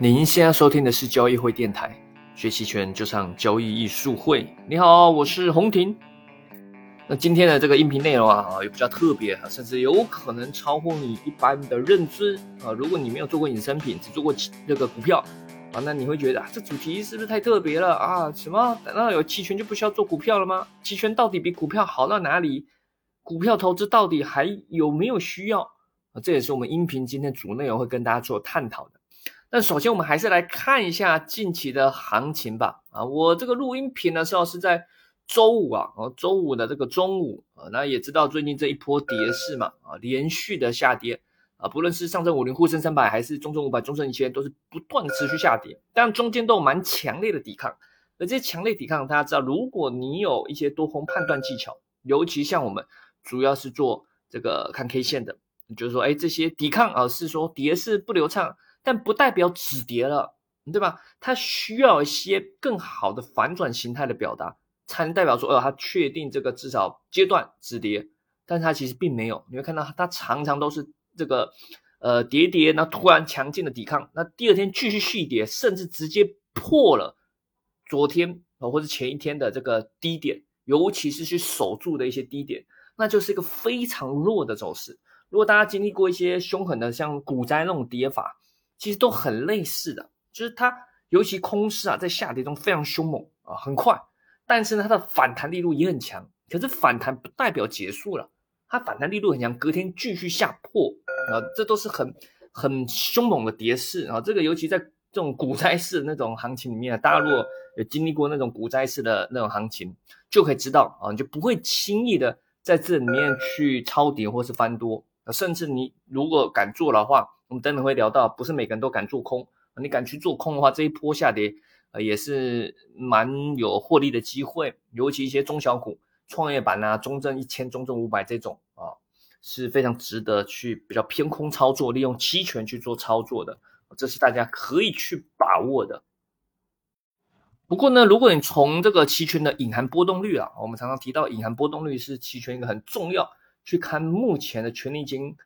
您现在收听的是交易会电台，学期权就上交易艺术会。你好，我是洪婷。那今天的这个音频内容啊，也比较特别啊，甚至有可能超乎你一般的认知啊。如果你没有做过衍生品，只做过这个股票啊，那你会觉得啊，这主题是不是太特别了啊？什么？难道有期权就不需要做股票了吗？期权到底比股票好到哪里？股票投资到底还有没有需要啊？这也是我们音频今天主内容会跟大家做探讨的。那首先，我们还是来看一下近期的行情吧。啊，我这个录音频的时候是在周五啊，哦，周五的这个中午啊，那也知道最近这一波跌势嘛，啊，连续的下跌啊，不论是上证五零、沪深三百，还是中证五百、中证一千，都是不断持续下跌，但中间都有蛮强烈的抵抗。而这些强烈抵抗，大家知道，如果你有一些多空判断技巧，尤其像我们主要是做这个看 K 线的，就是说，哎，这些抵抗啊，是说跌势不流畅。但不代表止跌了，对吧？它需要一些更好的反转形态的表达，才能代表说，哦，它确定这个至少阶段止跌。但是它其实并没有，你会看到它常常都是这个，呃，跌跌，那突然强劲的抵抗，那第二天继续续跌，甚至直接破了昨天啊或者前一天的这个低点，尤其是去守住的一些低点，那就是一个非常弱的走势。如果大家经历过一些凶狠的像股灾那种跌法，其实都很类似的，就是它尤其空势啊，在下跌中非常凶猛啊，很快，但是呢，它的反弹力度也很强。可是反弹不代表结束了，它反弹力度很强，隔天继续下破啊，这都是很很凶猛的跌势啊。这个尤其在这种股灾式那种行情里面，大家如果有经历过那种股灾式的那种行情，就可以知道啊，你就不会轻易的在这里面去超跌或是翻多，甚至你如果敢做的话。我们等等会聊到，不是每个人都敢做空，你敢去做空的话，这一波下跌，呃，也是蛮有获利的机会。尤其一些中小股、创业板啊、中证一千、中证五百这种啊，是非常值得去比较偏空操作，利用期权去做操作的，这是大家可以去把握的。不过呢，如果你从这个期权的隐含波动率啊，我们常常提到隐含波动率是期权一个很重要去看目前的权利金。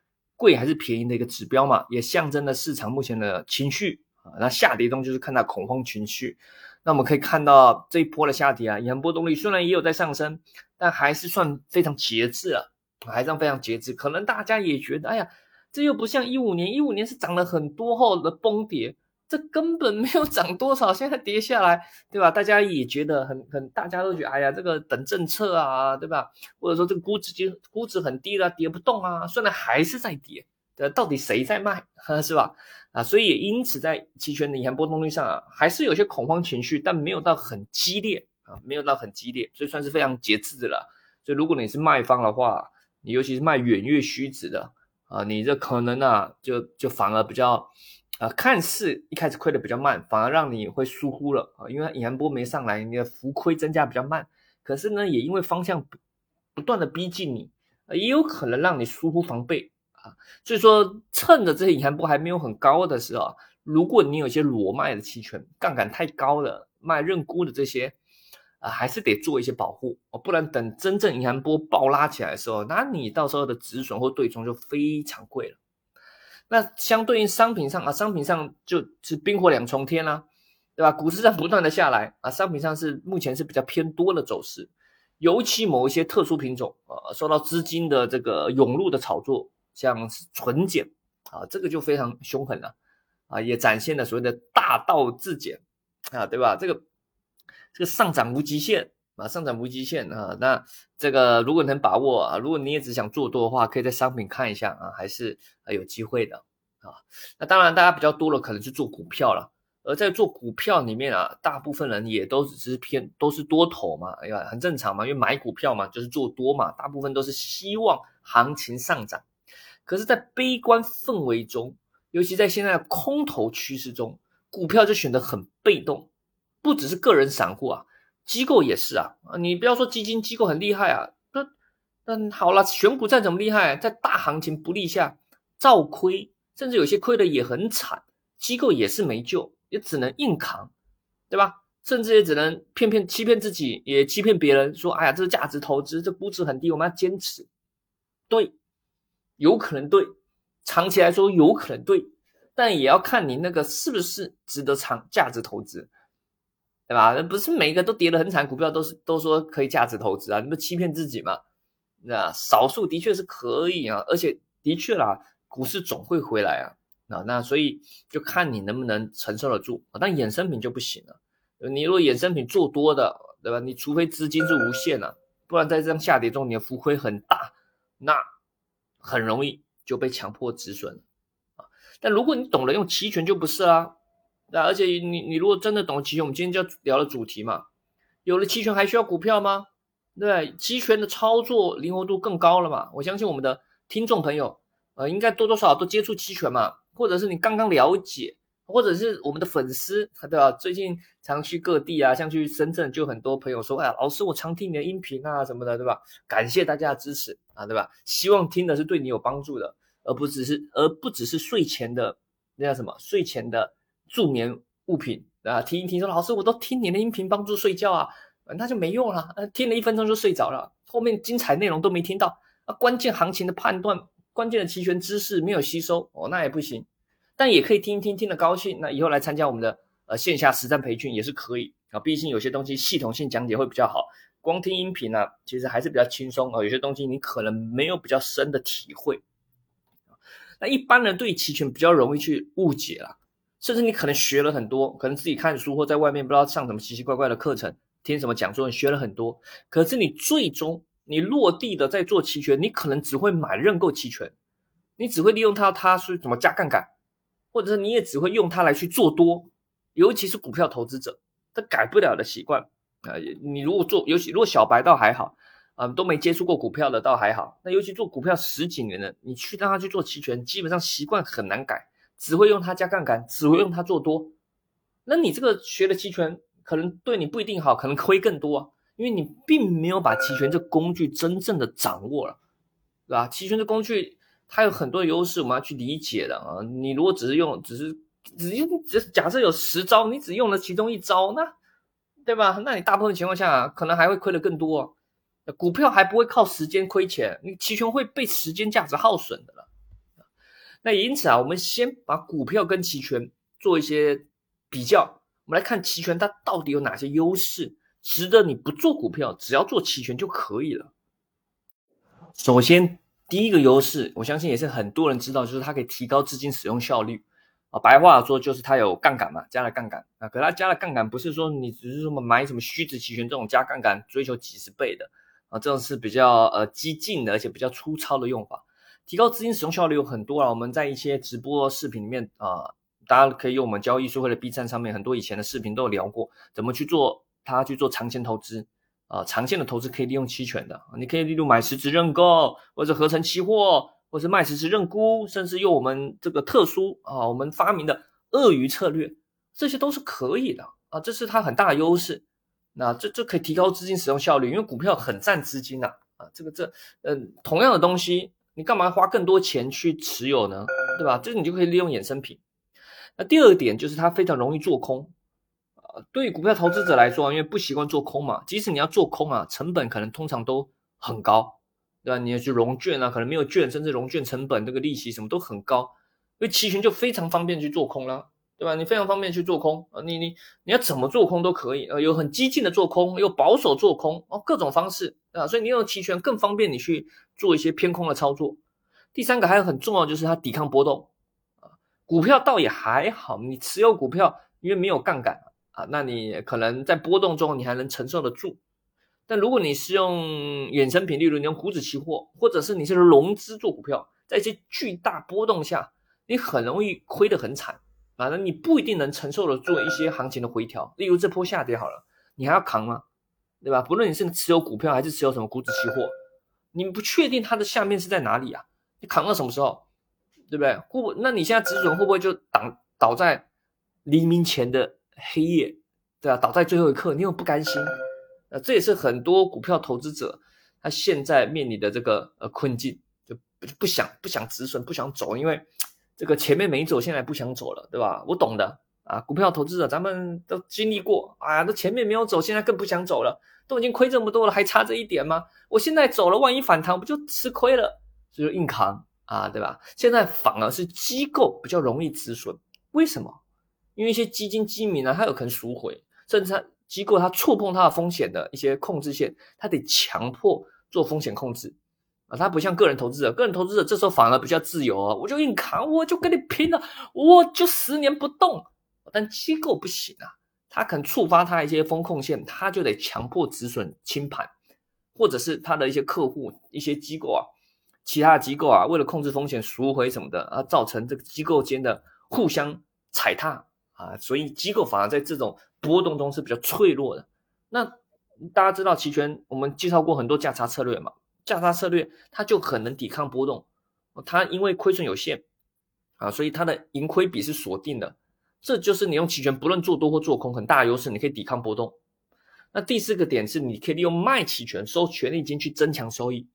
贵还是便宜的一个指标嘛，也象征了市场目前的情绪啊。那下跌中就是看到恐慌情绪。那我们可以看到这一波的下跌啊，银行波动率虽然也有在上升，但还是算非常节制了，还算非常节制。可能大家也觉得，哎呀，这又不像一五年，一五年是涨了很多后的崩跌。这根本没有涨多少，现在跌下来，对吧？大家也觉得很很，大家都觉得，哎呀，这个等政策啊，对吧？或者说这个估值就估值很低了，跌不动啊，虽然还是在跌，呃，到底谁在卖，是吧？啊，所以也因此在期权的银行波动率上啊，还是有些恐慌情绪，但没有到很激烈啊，没有到很激烈，所以算是非常节制的了。所以如果你是卖方的话，你尤其是卖远月虚值的啊，你这可能啊，就就反而比较。啊，看似一开始亏的比较慢，反而让你会疏忽了啊，因为隐含波没上来，你的浮亏增加比较慢。可是呢，也因为方向不不断的逼近你，也有可能让你疏忽防备啊。所以说，趁着这些隐含波还没有很高的时候，如果你有些裸卖的期权，杠杆太高了，卖认沽的这些啊，还是得做一些保护哦，不然等真正隐含波爆拉起来的时候，那你到时候的止损或对冲就非常贵了。那相对应商品上啊，商品上就是冰火两重天啦，对吧？股市在不断的下来啊，商品上是目前是比较偏多的走势，尤其某一些特殊品种啊，受到资金的这个涌入的炒作，像纯碱啊，这个就非常凶狠了啊，也展现了所谓的大道至简啊，对吧？这个这个上涨无极限啊，上涨无极限啊，那这个如果能把握啊，如果你也只想做多的话，可以在商品看一下啊，还是有机会的。啊，那当然，大家比较多的可能是做股票了，而在做股票里面啊，大部分人也都只是偏都是多头嘛，哎呀，很正常嘛，因为买股票嘛就是做多嘛，大部分都是希望行情上涨。可是，在悲观氛围中，尤其在现在空头趋势中，股票就显得很被动。不只是个人散户啊，机构也是啊，你不要说基金机构很厉害啊，那那好了，选股再怎么厉害，在大行情不利下照亏。甚至有些亏的也很惨，机构也是没救，也只能硬扛，对吧？甚至也只能骗骗欺骗自己，也欺骗别人，说：“哎呀，这是价值投资，这估值很低，我们要坚持。”对，有可能对，长期来说有可能对，但也要看你那个是不是值得长价值投资，对吧？不是每一个都跌得很惨，股票都是都说可以价值投资啊，你不欺骗自己嘛？那少数的确是可以啊，而且的确啦，股市总会回来啊。那那所以就看你能不能承受得住啊。但衍生品就不行了，你如果衍生品做多的，对吧？你除非资金是无限的，不然在这样下跌中你的浮亏很大，那很容易就被强迫止损啊。但如果你懂得用期权就不是啦，对而且你你如果真的懂期权，我们今天就要聊的主题嘛，有了期权还需要股票吗？对，期权的操作灵活度更高了嘛？我相信我们的听众朋友，呃，应该多多少少都接触期权嘛，或者是你刚刚了解，或者是我们的粉丝，对吧？最近常去各地啊，像去深圳，就很多朋友说，哎呀，老师，我常听你的音频啊，什么的，对吧？感谢大家的支持啊，对吧？希望听的是对你有帮助的，而不只是，而不只是睡前的那叫什么？睡前的助眠物品啊，听一听说，老师，我都听你的音频帮助睡觉啊。那就没用了，呃，听了一分钟就睡着了，后面精彩内容都没听到，啊，关键行情的判断，关键的期权知识没有吸收，哦，那也不行，但也可以听一听，听得高兴，那以后来参加我们的呃线下实战培训也是可以啊，毕竟有些东西系统性讲解会比较好，光听音频呢，其实还是比较轻松啊，有些东西你可能没有比较深的体会，那一般人对期权比较容易去误解了，甚至你可能学了很多，可能自己看书或在外面不知道上什么奇奇怪怪的课程。听什么讲座，你学了很多，可是你最终你落地的在做期权，你可能只会买认购期权，你只会利用它，它是怎么加杠杆，或者是你也只会用它来去做多，尤其是股票投资者，他改不了的习惯啊。你如果做，尤其如果小白倒还好啊，都没接触过股票的倒还好，那尤其做股票十几年的，你去让他去做期权，基本上习惯很难改，只会用它加杠杆，只会用它做多，那你这个学的期权。可能对你不一定好，可能亏更多，因为你并没有把期权这工具真正的掌握了，对吧？期权这工具它有很多优势，我们要去理解的啊。你如果只是用，只是只用，只假设有十招，你只用了其中一招，那对吧？那你大部分情况下可能还会亏的更多。股票还不会靠时间亏钱，你期权会被时间价值耗损的了。那因此啊，我们先把股票跟期权做一些比较。我们来看期权，它到底有哪些优势，值得你不做股票，只要做期权就可以了。首先，第一个优势，我相信也是很多人知道，就是它可以提高资金使用效率啊。白话说，就是它有杠杆嘛，加了杠杆啊。可它加了杠杆，不是说你只是什么买什么虚值期权这种加杠杆追求几十倍的啊，这种是比较呃激进的，而且比较粗糙的用法。提高资金使用效率有很多啊，我们在一些直播视频里面啊。大家可以用我们交易术会的 B 站上面很多以前的视频都有聊过，怎么去做它去做长线投资啊，长线的投资可以利用期权的，你可以例如买实质认购，或者合成期货，或者卖实时认沽，甚至用我们这个特殊啊，我们发明的鳄鱼策略，这些都是可以的啊，这是它很大的优势。那这这可以提高资金使用效率，因为股票很占资金呐啊，这个这嗯，同样的东西，你干嘛花更多钱去持有呢？对吧？这你就可以利用衍生品。那第二点就是它非常容易做空，啊，对股票投资者来说，因为不习惯做空嘛，即使你要做空啊，成本可能通常都很高，对吧？你要去融券啊，可能没有券，甚至融券成本这个利息什么都很高，因为期权就非常方便去做空了，对吧？你非常方便去做空啊，你你你要怎么做空都可以，呃，有很激进的做空，有保守做空，哦，各种方式啊，所以你用期权更方便你去做一些偏空的操作。第三个还有很重要就是它抵抗波动啊。股票倒也还好，你持有股票因为没有杠杆啊，那你可能在波动中你还能承受得住。但如果你是用衍生品，例如你用股指期货，或者是你是融资做股票，在一些巨大波动下，你很容易亏得很惨啊。那你不一定能承受得住一些行情的回调。例如这波下跌好了，你还要扛吗？对吧？不论你是持有股票还是持有什么股指期货，你不确定它的下面是在哪里啊？你扛到什么时候？对不对？会，那你现在止损会不会就倒倒在黎明前的黑夜？对啊，倒在最后一刻，你又不甘心。呃，这也是很多股票投资者他现在面临的这个呃困境，就不想不想止损，不想走，因为这个前面没走，现在不想走了，对吧？我懂的啊，股票投资者咱们都经历过啊，那前面没有走，现在更不想走了，都已经亏这么多了，还差这一点吗？我现在走了，万一反弹，不就吃亏了？所以硬扛。啊，对吧？现在反而是机构比较容易止损，为什么？因为一些基金基民呢，他有可能赎回，甚至他机构他触碰他的风险的一些控制线，他得强迫做风险控制啊，他不像个人投资者，个人投资者这时候反而比较自由啊，我就硬扛，我就跟你拼了，我就十年不动。但机构不行啊，他可能触发他一些风控线，他就得强迫止损清盘，或者是他的一些客户、一些机构啊，其他机构啊，为了控制风险赎回什么的啊，造成这个机构间的互相踩踏。啊，所以机构反而在这种波动中是比较脆弱的。那大家知道期权，我们介绍过很多价差策略嘛？价差策略它就很能抵抗波动，它因为亏损有限啊，所以它的盈亏比是锁定的。这就是你用期权不论做多或做空很大的优势，你可以抵抗波动。那第四个点是，你可以利用卖期权收权利金去增强收益。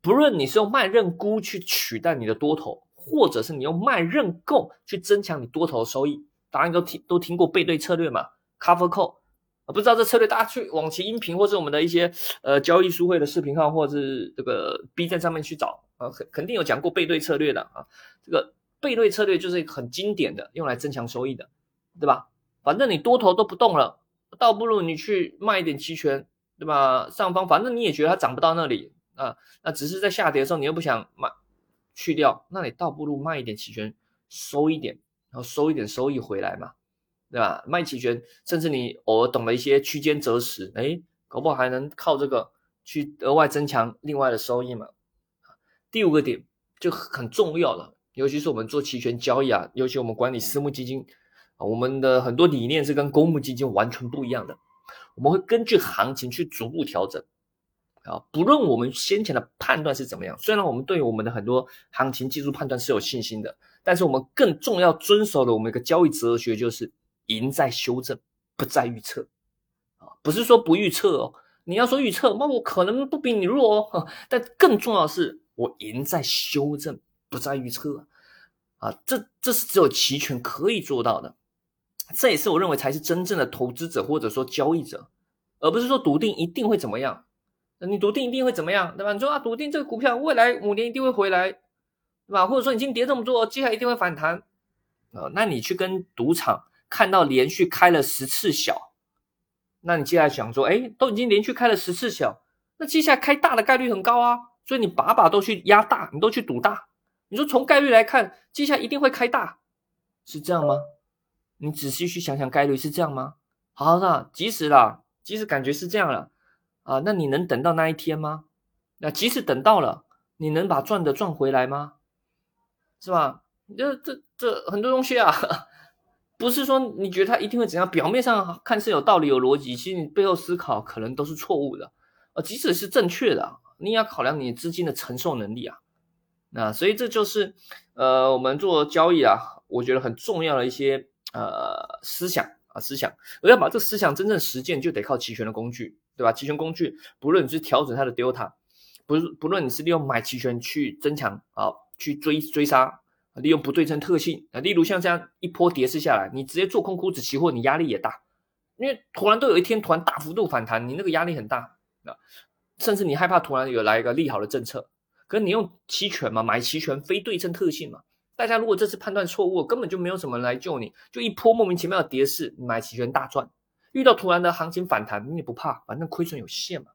不论你是用卖认沽去取代你的多头，或者是你用卖认购去增强你多头的收益。答案都听都听过背对策略嘛，Cover Call 啊，不知道这策略，大家去往期音频或者我们的一些呃交易书会的视频号，或者是这个 B 站上面去找啊，肯肯定有讲过背对策略的啊。这个背对策略就是很经典的，用来增强收益的，对吧？反正你多头都不动了，倒不如你去卖一点期权，对吧？上方反正你也觉得它涨不到那里啊，那只是在下跌的时候你又不想卖去掉，那你倒不如卖一点期权收一点。然后收一点收益回来嘛，对吧？卖期权，甚至你偶尔懂了一些区间择时，哎，搞不好还能靠这个去额外增强另外的收益嘛。第五个点就很重要了，尤其是我们做期权交易啊，尤其我们管理私募基金啊，我们的很多理念是跟公募基金完全不一样的，我们会根据行情去逐步调整啊，不论我们先前的判断是怎么样，虽然我们对我们的很多行情技术判断是有信心的。但是我们更重要遵守的我们一个交易哲学就是赢在修正，不在预测啊，不是说不预测哦。你要说预测，那我可能不比你弱哦。但更重要的是，我赢在修正，不在预测啊。这这是只有期权可以做到的，这也是我认为才是真正的投资者或者说交易者，而不是说笃定一定会怎么样。你笃定一定会怎么样，对吧？你说啊，笃定这个股票未来五年一定会回来。对吧？或者说已经跌这么多，接下来一定会反弹，呃，那你去跟赌场看到连续开了十次小，那你接下来想说，哎，都已经连续开了十次小，那接下来开大的概率很高啊，所以你把把都去压大，你都去赌大。你说从概率来看，接下来一定会开大，是这样吗？你仔细去想想，概率是这样吗？好的，即使啦，即使感觉是这样了，啊，那你能等到那一天吗？那即使等到了，你能把赚的赚回来吗？是吧？这这这很多东西啊，不是说你觉得它一定会怎样，表面上看是有道理、有逻辑，其实你背后思考可能都是错误的。呃，即使是正确的，你也要考量你资金的承受能力啊。那所以这就是呃，我们做交易啊，我觉得很重要的一些呃思想啊思想。而要把这个思想真正实践，就得靠期权的工具，对吧？期权工具，不论你是调整它的 delta，不是不论你是利用买期权去增强啊。去追追杀，利用不对称特性啊，例如像这样一波跌势下来，你直接做空股指期货，你压力也大，因为突然都有一天突然大幅度反弹，你那个压力很大啊，甚至你害怕突然有来一个利好的政策，可你用期权嘛，买期权非对称特性嘛，大家如果这次判断错误，根本就没有什么人来救你，就一波莫名其妙的跌势，买期权大赚，遇到突然的行情反弹，你也不怕，反正亏损有限嘛，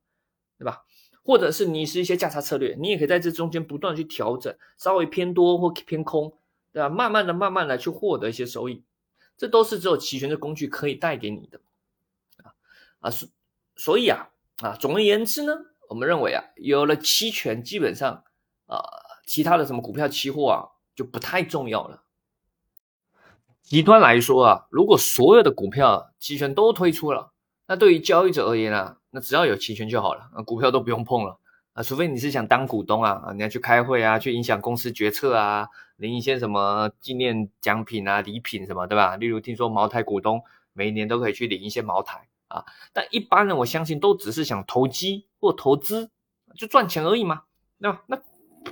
对吧？或者是你是一些价差策略，你也可以在这中间不断去调整，稍微偏多或偏空，对吧？慢慢的、慢慢的去获得一些收益，这都是只有期权的工具可以带给你的，啊啊，所所以啊啊，总而言之呢，我们认为啊，有了期权，基本上啊，其他的什么股票、期货啊，就不太重要了。极端来说啊，如果所有的股票期权都推出了，那对于交易者而言啊。那只要有期权就好了，啊，股票都不用碰了啊，除非你是想当股东啊，啊，你要去开会啊，去影响公司决策啊，领一些什么纪念奖品啊、礼品什么，对吧？例如听说茅台股东每一年都可以去领一些茅台啊，但一般人我相信都只是想投机或投资，就赚钱而已嘛，那那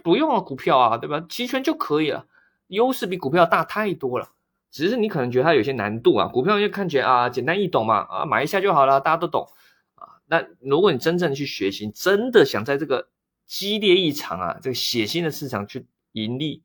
不用啊，股票啊，对吧？期权就可以了，优势比股票大太多了，只是你可能觉得它有些难度啊，股票就看起来啊简单易懂嘛，啊买一下就好了，大家都懂啊。那如果你真正去学习，真的想在这个激烈异常啊，这个血腥的市场去盈利，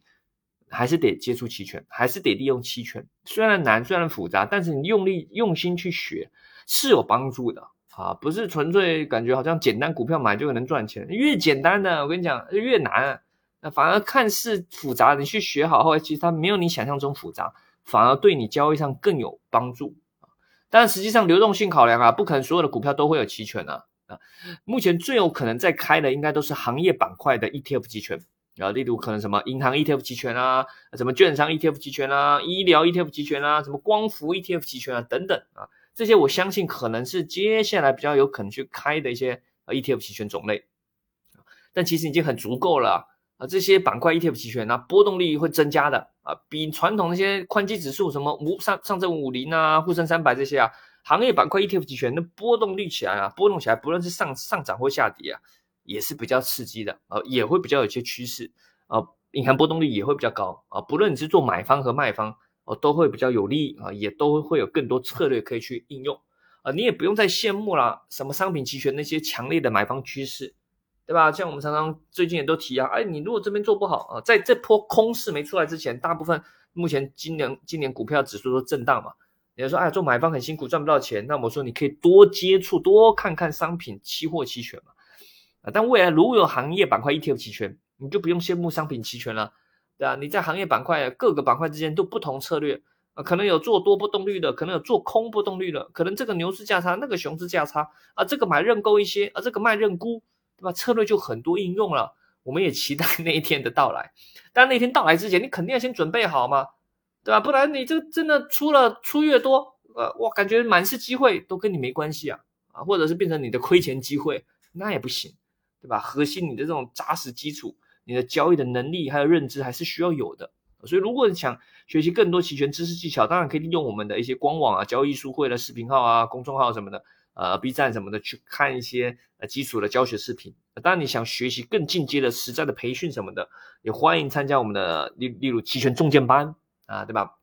还是得接触期权，还是得利用期权。虽然难，虽然复杂，但是你用力用心去学是有帮助的啊！不是纯粹感觉好像简单股票买就能赚钱，越简单的我跟你讲越难。那反而看似复杂，你去学好后，其实它没有你想象中复杂，反而对你交易上更有帮助啊！但实际上流动性考量啊，不可能所有的股票都会有期权啊啊！目前最有可能在开的，应该都是行业板块的 ETF 期权啊，例如可能什么银行 ETF 期权啊，什么券商 ETF 期权啊，医疗 ETF 期权啊，什么光伏 ETF 期权啊等等啊，这些我相信可能是接下来比较有可能去开的一些 ETF 期权种类，但其实已经很足够了。啊，这些板块 ETF 期权，那波动率会增加的啊，比传统那些宽基指数，什么五上上证五零啊、沪深三百这些啊，行业板块 ETF 期权，那波动率起来啊，波动起来，不论是上上涨或下跌啊，也是比较刺激的啊，也会比较有些趋势啊，隐含波动率也会比较高啊，不论你是做买方和卖方哦，都会比较有利啊，也都会有更多策略可以去应用啊，你也不用再羡慕了，什么商品期权那些强烈的买方趋势。对吧？像我们常常最近也都提啊，哎，你如果这边做不好啊，在这波空势没出来之前，大部分目前今年今年股票指数都震荡嘛。你说，哎，做买方很辛苦，赚不到钱。那我说，你可以多接触，多看看商品期货期权嘛。啊，但未来如果有行业板块 ETF 期权，你就不用羡慕商品期权了，对吧？你在行业板块各个板块之间都不同策略啊，可能有做多波动率的，可能有做空波动率的，可能这个牛市价差，那个熊市价差啊，这个买认购一些啊，这个卖认沽。对吧？策略就很多应用了，我们也期待 那一天的到来。但那天到来之前，你肯定要先准备好嘛，对吧？不然你这真的出了出越多，呃，哇，感觉满是机会都跟你没关系啊，啊，或者是变成你的亏钱机会，那也不行，对吧？核心你的这种扎实基础，你的交易的能力还有认知还是需要有的。所以，如果你想学习更多期权知识技巧，当然可以利用我们的一些官网啊、交易书会的视频号啊、公众号什么的。呃，B 站什么的去看一些呃基础的教学视频。当然，你想学习更进阶的实战的培训什么的，也欢迎参加我们的例例如期权重建班啊，对吧？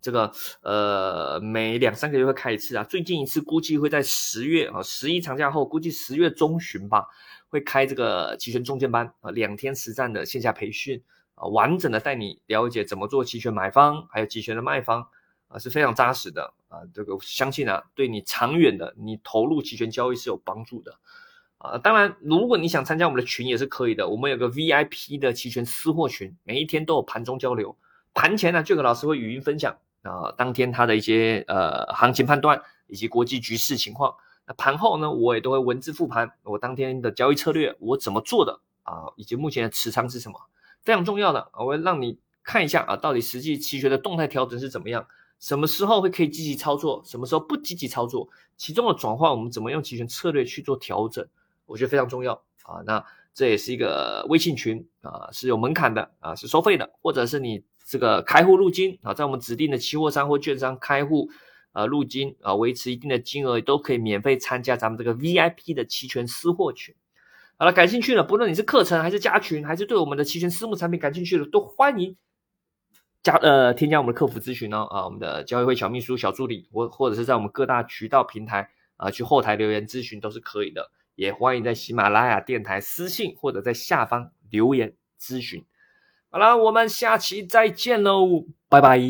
这个呃每两三个月会开一次啊，最近一次估计会在十月啊，十一长假后估计十月中旬吧，会开这个期权中间班啊，两天实战的线下培训啊，完整的带你了解怎么做期权买方，还有期权的卖方。啊，是非常扎实的啊，这个相信啊，对你长远的你投入期权交易是有帮助的啊。当然，如果你想参加我们的群也是可以的，我们有个 VIP 的期权私货群，每一天都有盘中交流，盘前呢，这个老师会语音分享啊，当天他的一些呃行情判断以及国际局势情况。盘后呢，我也都会文字复盘我当天的交易策略，我怎么做的啊，以及目前的持仓是什么，非常重要的，我会让你看一下啊，到底实际期权的动态调整是怎么样。什么时候会可以积极操作？什么时候不积极操作？其中的转换，我们怎么用期权策略去做调整？我觉得非常重要啊。那这也是一个微信群啊，是有门槛的啊，是收费的，或者是你这个开户入金啊，在我们指定的期货商或券商开户啊入金啊，维持一定的金额都可以免费参加咱们这个 VIP 的期权私货群。好了，感兴趣的，不论你是课程还是加群，还是对我们的期权私募产品感兴趣的，都欢迎。加呃，添加我们的客服咨询哦，啊，我们的交易会小秘书、小助理，或或者是在我们各大渠道平台啊，去后台留言咨询都是可以的。也欢迎在喜马拉雅电台私信或者在下方留言咨询。好了，我们下期再见喽，拜拜。